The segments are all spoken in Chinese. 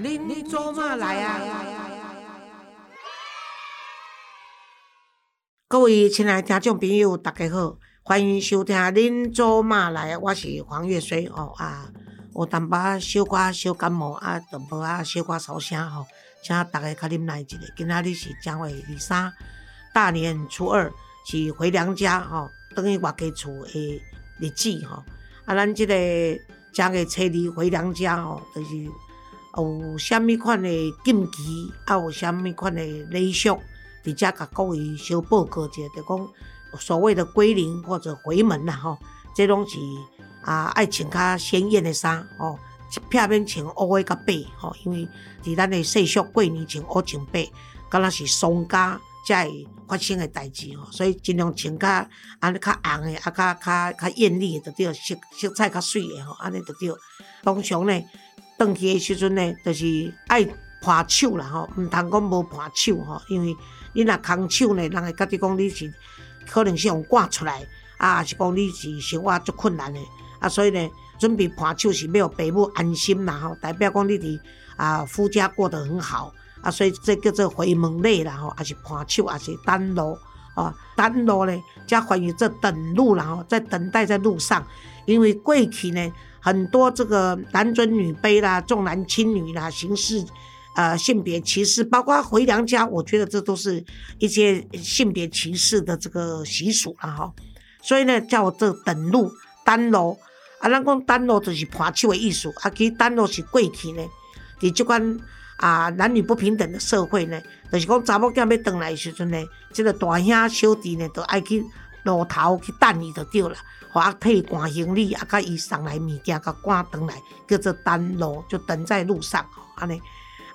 恁恁做嘛来啊？各位亲爱的听众朋友，大家好，欢迎收听《恁做嘛来》，我是黄月水哦啊，有淡薄小可小感冒啊，淡薄啊小可烧声吼，请大家较忍耐一下。今仔日是正月二三，大年初二是回娘家吼，等于外家厝的日子吼。啊，咱即个正月初二回娘家吼，就是有啥物款的禁忌，啊有啥物款的礼俗。伫遮甲各位小报告者，就讲所谓的归零或者回门啦吼，这拢是啊爱穿较鲜艳的衫吼，一片面穿乌的甲白吼，因为伫咱的习俗过年穿乌穿白，敢若是丧家才会发生的代志吼，所以尽量穿较安尼较红的，啊较较较艳丽的，就对，色色彩较水的吼，安尼就对。通常呢，转去的时阵呢，就是爱拍手啦吼，毋通讲无拍手吼，因为你若空手呢，人会觉得讲你是可能是用赶出来，啊，是讲你是生活足困难的，啊，所以呢，准备盘手是要父母安心啦吼，代表讲你伫啊夫家过得很好，啊，所以这叫做回门礼啦吼，也是盘手，也是等路，啊，等路呢，加翻译做等路啦吼，在等待在路上，因为过去呢，很多这个男尊女卑啦，重男轻女啦，形式。呃，性别歧视，包括回娘家，我觉得这都是一些性别歧视的这个习俗了哈。所以呢，叫这等路单路啊，咱讲单路就是盘手的艺术，啊，其实单路是过去呢，伫即款啊男女不平等的社会呢，就是讲查某囝要转来时阵呢，这个大兄小弟呢，都爱去路头去等伊就对了，啊替赶行李，啊，甲伊送来物件，甲赶转来，叫做等路，就等在路上吼，安尼。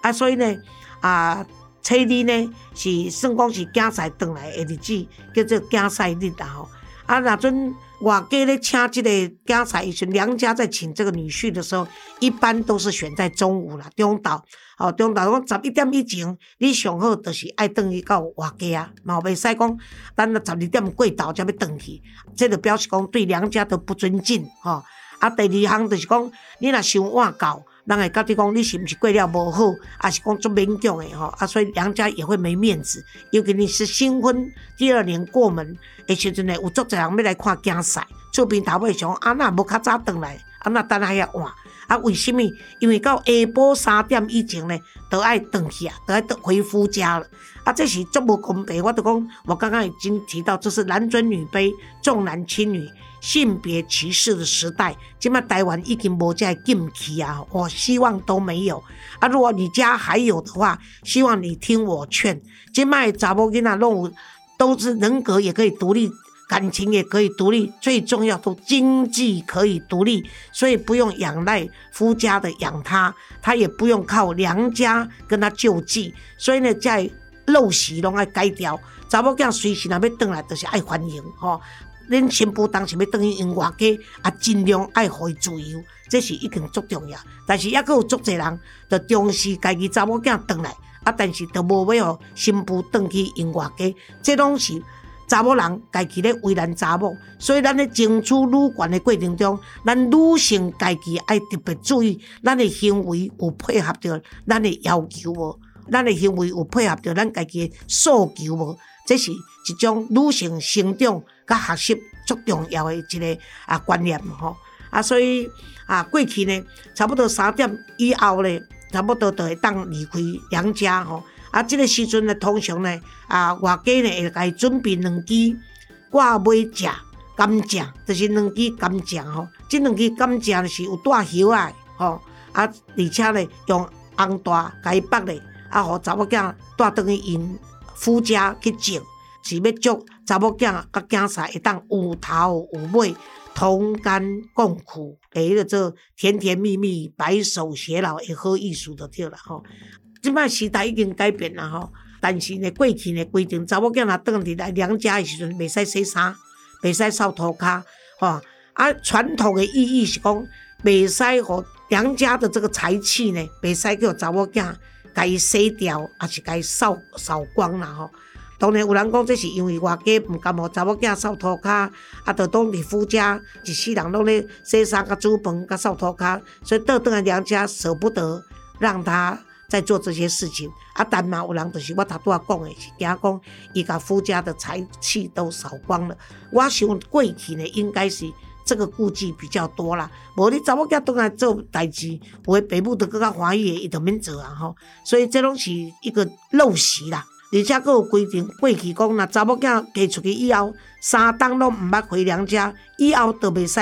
啊，所以呢，啊，初二呢是算讲是囝婿转来的日子，叫做囝婿日啊吼。啊，若阵外家咧请即个囝婿，时娘家在请这个女婿的时候，一般都是选在中午啦，中昼。哦，中昼讲十一点以前，你上好就是爱转去到外家啊，嘛袂使讲等到十二点过昼才要转去，这就表示讲对娘家都不尊敬吼。啊，第二项就是讲，你若想晚到。人会觉得讲你是毋是过了无好，还是讲做勉强的吼，啊，所以娘家也会没面子。尤其你是新婚第二年过门的时阵呢，有足侪人要来看囝婿，厝边头尾想啊，那无较早转来，啊，那等下要晚。啊，为什么？因为到下晡三点以前呢，都爱转去啊，都爱回夫家了。啊，这是足无公平。我都讲，我刚刚已经提到，这是男尊女卑、重男轻女。性别歧视的时代，今麦台湾已经无再禁忌啊！我希望都没有啊！如果你家还有的话，希望你听我劝。今麦查某囡仔弄都是人格也可以独立，感情也可以独立，最重要都经济可以独立，所以不用仰赖夫家的养他，他也不用靠娘家跟他救济。所以呢，在陋习拢爱改掉，查某囝随时若要转来，都是爱欢迎吼。恁新妇当时要等于因外家，也尽量爱互伊自由，这是一定足重要。但是抑佫有足侪人，着重视家己查某囝转来，啊，但是着无要互新妇转去因外家，这拢是查某人家己咧为难查某。所以咱咧争取女权的过程中，咱女性家己爱特别注意，咱的行为有配合着咱的要求无？咱的行为有配合着咱家己的诉求无？这是一种女性成长。甲学习足重要的一个啊观念吼啊，所以啊过去呢，差不多三点以后呢，差不多就会当离开娘家吼啊。这个时阵呢，通常呢啊外家呢会甲伊准备两支挂尾蔗甘蔗，就是两支甘蔗吼。这两支甘蔗呢是有带叶啊吼啊，而且呢用红大甲伊绑咧啊，互查某囝带倒去因夫家去种。是要祝查某囝甲囝婿会当有头有尾，同甘共苦，诶，迄个做甜甜蜜蜜、白首偕老诶好意思就对了吼。即摆时代已经改变了吼，但是呢，过去呢规定查某囝若倒伫来娘家的时阵，袂使洗衫，袂使扫涂骹，吼。啊，传统的意义是讲，袂使互娘家的这个财气呢，袂使叫查某囝该洗掉，还是该扫扫光啦吼。当然有人讲，这是因为外家毋甘互查某囝扫涂骹，啊，着当伫夫家一世人拢咧洗衫、甲煮饭、甲扫涂骹，所以倒转来娘家舍不得让他在做这些事情。啊，但嘛有人就是我头拄仔讲的，是惊讲伊甲夫家的财气都扫光了。我想过去呢，应该是这个顾忌比较多啦。无你查某囝倒来做代志，有诶爸母都更加欢喜，伊就免做啊吼。所以这拢是一个陋习啦。而且佫有规定，过去讲，若查某囝嫁出去以后，三冬拢毋捌回娘家，以后都袂使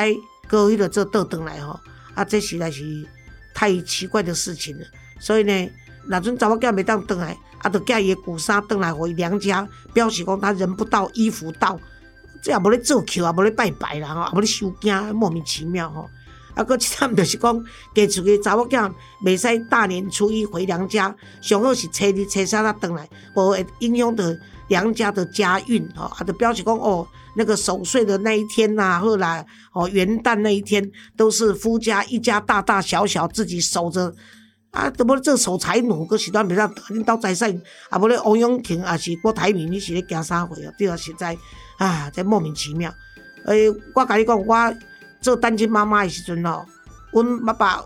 过迄个做倒转来吼。啊，这实在是太奇怪的事情了。所以呢，若阵查某囝袂当倒来，啊，就嫁伊的旧衫倒来回娘家，表示讲他人不到，衣服到，这也无咧做客，也无咧拜拜啦，吼，也无咧收惊，莫名其妙吼。啊，搁一点就是讲，嫁出去查某囝袂使大年初一回娘家，上好是初二、初三才倒来，无会影响到娘家的家运吼。啊，就表示讲哦，那个守岁的那一天呐，后来哦元旦那一天，都是夫家一家大大小小自己守着。啊，都无咧做守财奴，搁时段袂当恁兜财产，啊无咧王永庆，也是郭台铭，你是咧惊啥货啊？对啊，实在啊，真莫名其妙。诶，我甲你讲，我。做单亲妈妈的时阵哦，我爸爸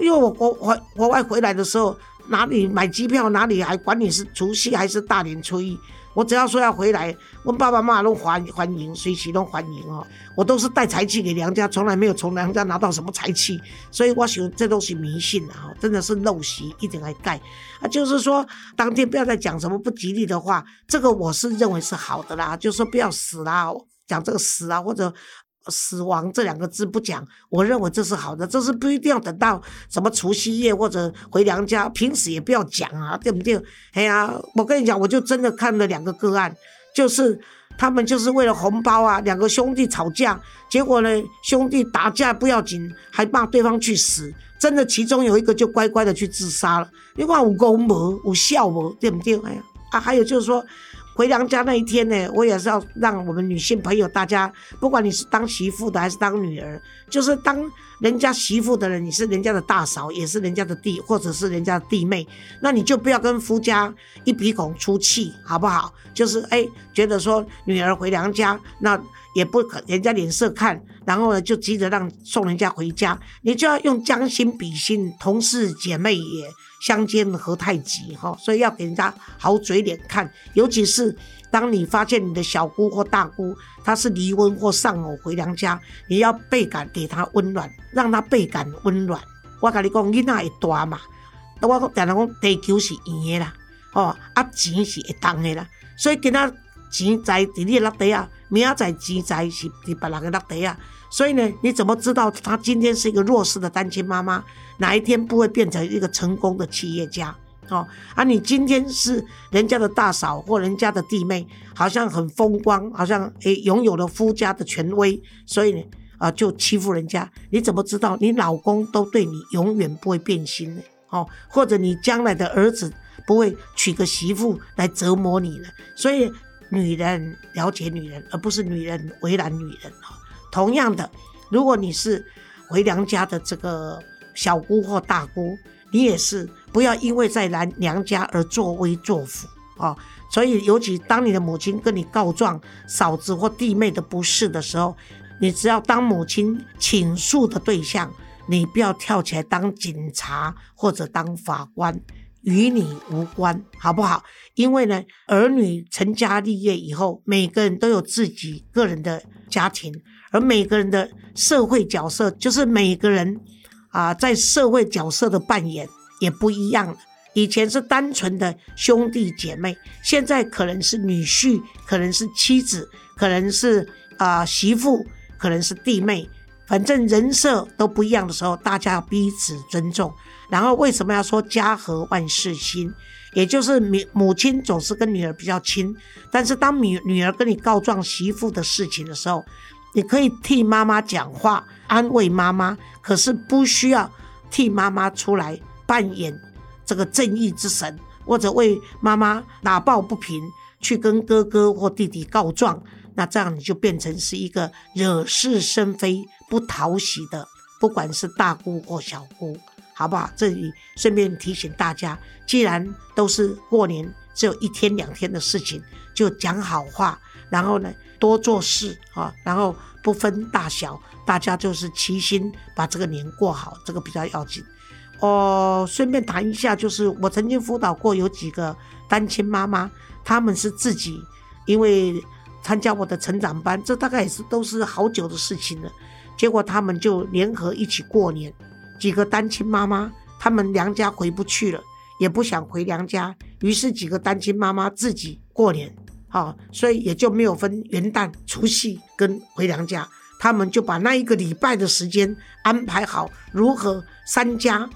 因为我国国国外回来的时候，哪里买机票，哪里还管你是除夕还是大年初一，我只要说要回来，我爸爸妈妈都欢欢迎，随时都欢迎哦。我都是带财气给娘家，从来没有从娘家拿到什么财气，所以我喜欢这都是迷信的哈，真的是陋习，一定来盖啊。就是说，当天不要再讲什么不吉利的话，这个我是认为是好的啦，就说不要死啦，讲这个死啊或者。死亡这两个字不讲，我认为这是好的，这是不一定要等到什么除夕夜或者回娘家，平时也不要讲啊，对不对？哎呀，我跟你讲，我就真的看了两个个案，就是他们就是为了红包啊，两个兄弟吵架，结果呢，兄弟打架不要紧，还骂对方去死，真的其中有一个就乖乖的去自杀了。你看有功无，有孝无，对不对？哎呀，啊，还有就是说。回娘家那一天呢，我也是要让我们女性朋友大家，不管你是当媳妇的还是当女儿，就是当人家媳妇的人，你是人家的大嫂，也是人家的弟，或者是人家的弟妹，那你就不要跟夫家一鼻孔出气，好不好？就是哎，觉得说女儿回娘家，那也不可人家脸色看，然后呢就急着让送人家回家，你就要用将心比心，同是姐妹也。相煎何太急哈，所以要给人家好嘴脸看，尤其是当你发现你的小姑或大姑她是离婚或丧偶回娘家，你要倍感给她温暖，让她倍感温暖。我跟你讲，囡仔会大嘛，我常常讲地球是圆的啦，哦，啊钱是会动的啦，所以今仔钱在伫你落地啊，明仔载钱在是伫别人的落地啊。所以呢，你怎么知道她今天是一个弱势的单亲妈妈，哪一天不会变成一个成功的企业家？哦，啊，你今天是人家的大嫂或人家的弟妹，好像很风光，好像诶拥有了夫家的权威，所以呢，啊就欺负人家。你怎么知道你老公都对你永远不会变心呢？哦，或者你将来的儿子不会娶个媳妇来折磨你呢？所以，女人了解女人，而不是女人为难女人哦。同样的，如果你是回娘家的这个小姑或大姑，你也是不要因为在来娘家而作威作福啊！所以，尤其当你的母亲跟你告状嫂子或弟妹的不是的时候，你只要当母亲倾诉的对象，你不要跳起来当警察或者当法官，与你无关，好不好？因为呢，儿女成家立业以后，每个人都有自己个人的家庭。而每个人的社会角色，就是每个人啊，在社会角色的扮演也不一样了。以前是单纯的兄弟姐妹，现在可能是女婿，可能是妻子，可能是啊媳妇，可能是弟妹，反正人设都不一样的时候，大家彼此尊重。然后为什么要说家和万事兴？也就是母母亲总是跟女儿比较亲，但是当女女儿跟你告状媳妇的事情的时候。你可以替妈妈讲话，安慰妈妈，可是不需要替妈妈出来扮演这个正义之神，或者为妈妈打抱不平，去跟哥哥或弟弟告状。那这样你就变成是一个惹是生非、不讨喜的，不管是大姑或小姑，好不好？这里顺便提醒大家，既然都是过年，只有一天两天的事情，就讲好话，然后呢？多做事啊，然后不分大小，大家就是齐心把这个年过好，这个比较要紧。哦顺便谈一下，就是我曾经辅导过有几个单亲妈妈，他们是自己因为参加我的成长班，这大概也是都是好久的事情了。结果他们就联合一起过年，几个单亲妈妈，他们娘家回不去了，也不想回娘家，于是几个单亲妈妈自己过年，好，所以也就没有分元旦、除夕跟回娘家，他们就把那一个礼拜的时间安排好，如何三家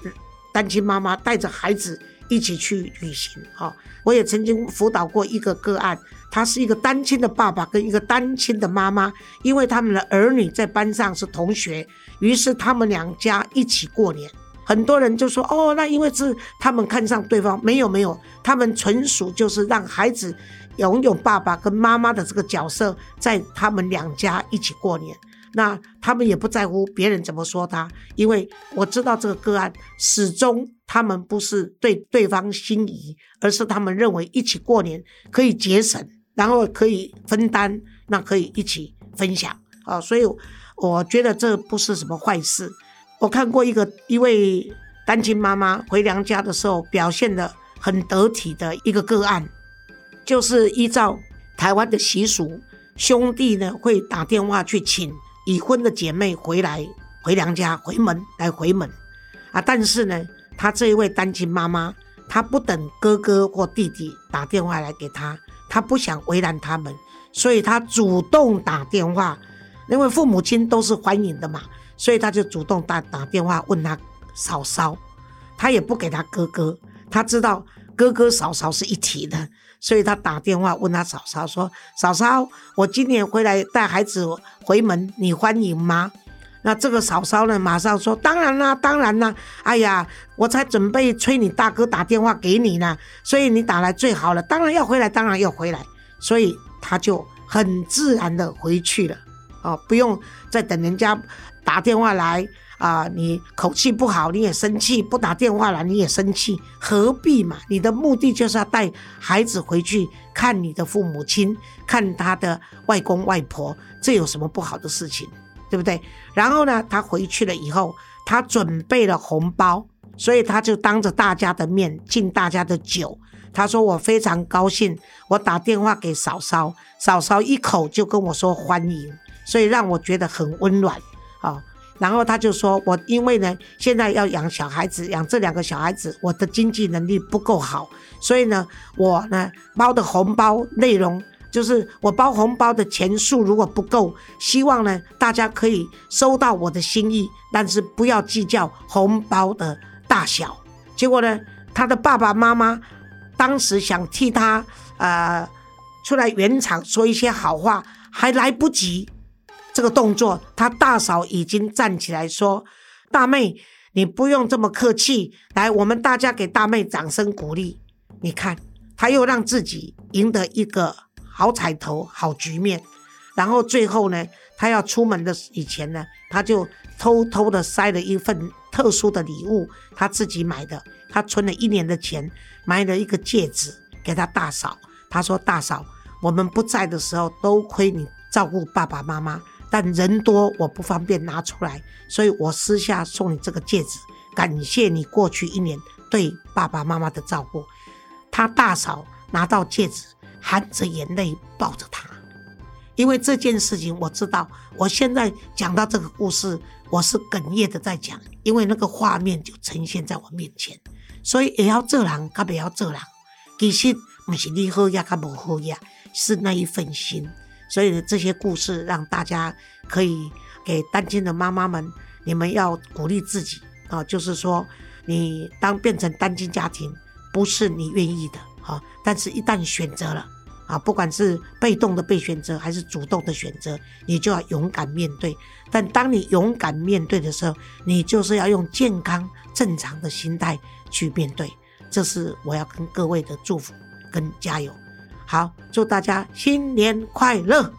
单亲妈妈带着孩子一起去旅行，哈，我也曾经辅导过一个个案。他是一个单亲的爸爸跟一个单亲的妈妈，因为他们的儿女在班上是同学，于是他们两家一起过年。很多人就说：“哦，那因为是他们看上对方。”没有没有，他们纯属就是让孩子拥有爸爸跟妈妈的这个角色，在他们两家一起过年。那他们也不在乎别人怎么说他，因为我知道这个个案始终他们不是对对方心仪，而是他们认为一起过年可以节省。然后可以分担，那可以一起分享啊，所以我觉得这不是什么坏事。我看过一个一位单亲妈妈回娘家的时候表现的很得体的一个个案，就是依照台湾的习俗，兄弟呢会打电话去请已婚的姐妹回来回娘家回门来回门啊，但是呢，她这一位单亲妈妈，她不等哥哥或弟弟打电话来给她。他不想为难他们，所以他主动打电话，因为父母亲都是欢迎的嘛，所以他就主动打打电话问他嫂嫂，他也不给他哥哥，他知道哥哥嫂嫂是一体的，所以他打电话问他嫂嫂说：“嫂嫂，我今年回来带孩子回门，你欢迎吗？”那这个嫂嫂呢，马上说：“当然啦，当然啦！哎呀，我才准备催你大哥打电话给你呢，所以你打来最好了，当然要回来，当然要回来。”所以他就很自然的回去了，哦，不用再等人家打电话来啊！你口气不好，你也生气；不打电话来，你也生气，何必嘛？你的目的就是要带孩子回去看你的父母亲，看他的外公外婆，这有什么不好的事情？对不对？然后呢，他回去了以后，他准备了红包，所以他就当着大家的面敬大家的酒。他说：“我非常高兴，我打电话给嫂嫂，嫂嫂一口就跟我说欢迎，所以让我觉得很温暖啊。”然后他就说：“我因为呢，现在要养小孩子，养这两个小孩子，我的经济能力不够好，所以呢，我呢包的红包内容。”就是我包红包的钱数如果不够，希望呢大家可以收到我的心意，但是不要计较红包的大小。结果呢，他的爸爸妈妈当时想替他呃出来圆场说一些好话，还来不及这个动作，他大嫂已经站起来说：“大妹，你不用这么客气，来，我们大家给大妹掌声鼓励。你看，他又让自己赢得一个。”好彩头，好局面，然后最后呢，他要出门的以前呢，他就偷偷的塞了一份特殊的礼物，他自己买的，他存了一年的钱，买了一个戒指给他大嫂。他说：“大嫂，我们不在的时候，都亏你照顾爸爸妈妈，但人多我不方便拿出来，所以我私下送你这个戒指，感谢你过去一年对爸爸妈妈的照顾。”他大嫂拿到戒指。含着眼泪抱着他，因为这件事情我知道。我现在讲到这个故事，我是哽咽的在讲，因为那个画面就呈现在我面前。所以也要做人，他不要做人，其实不是你好呀，他不好呀，是那一份心。所以这些故事让大家可以给单亲的妈妈们，你们要鼓励自己啊，就是说，你当变成单亲家庭，不是你愿意的。啊，但是一旦选择了啊，不管是被动的被选择，还是主动的选择，你就要勇敢面对。但当你勇敢面对的时候，你就是要用健康正常的心态去面对。这是我要跟各位的祝福跟加油。好，祝大家新年快乐！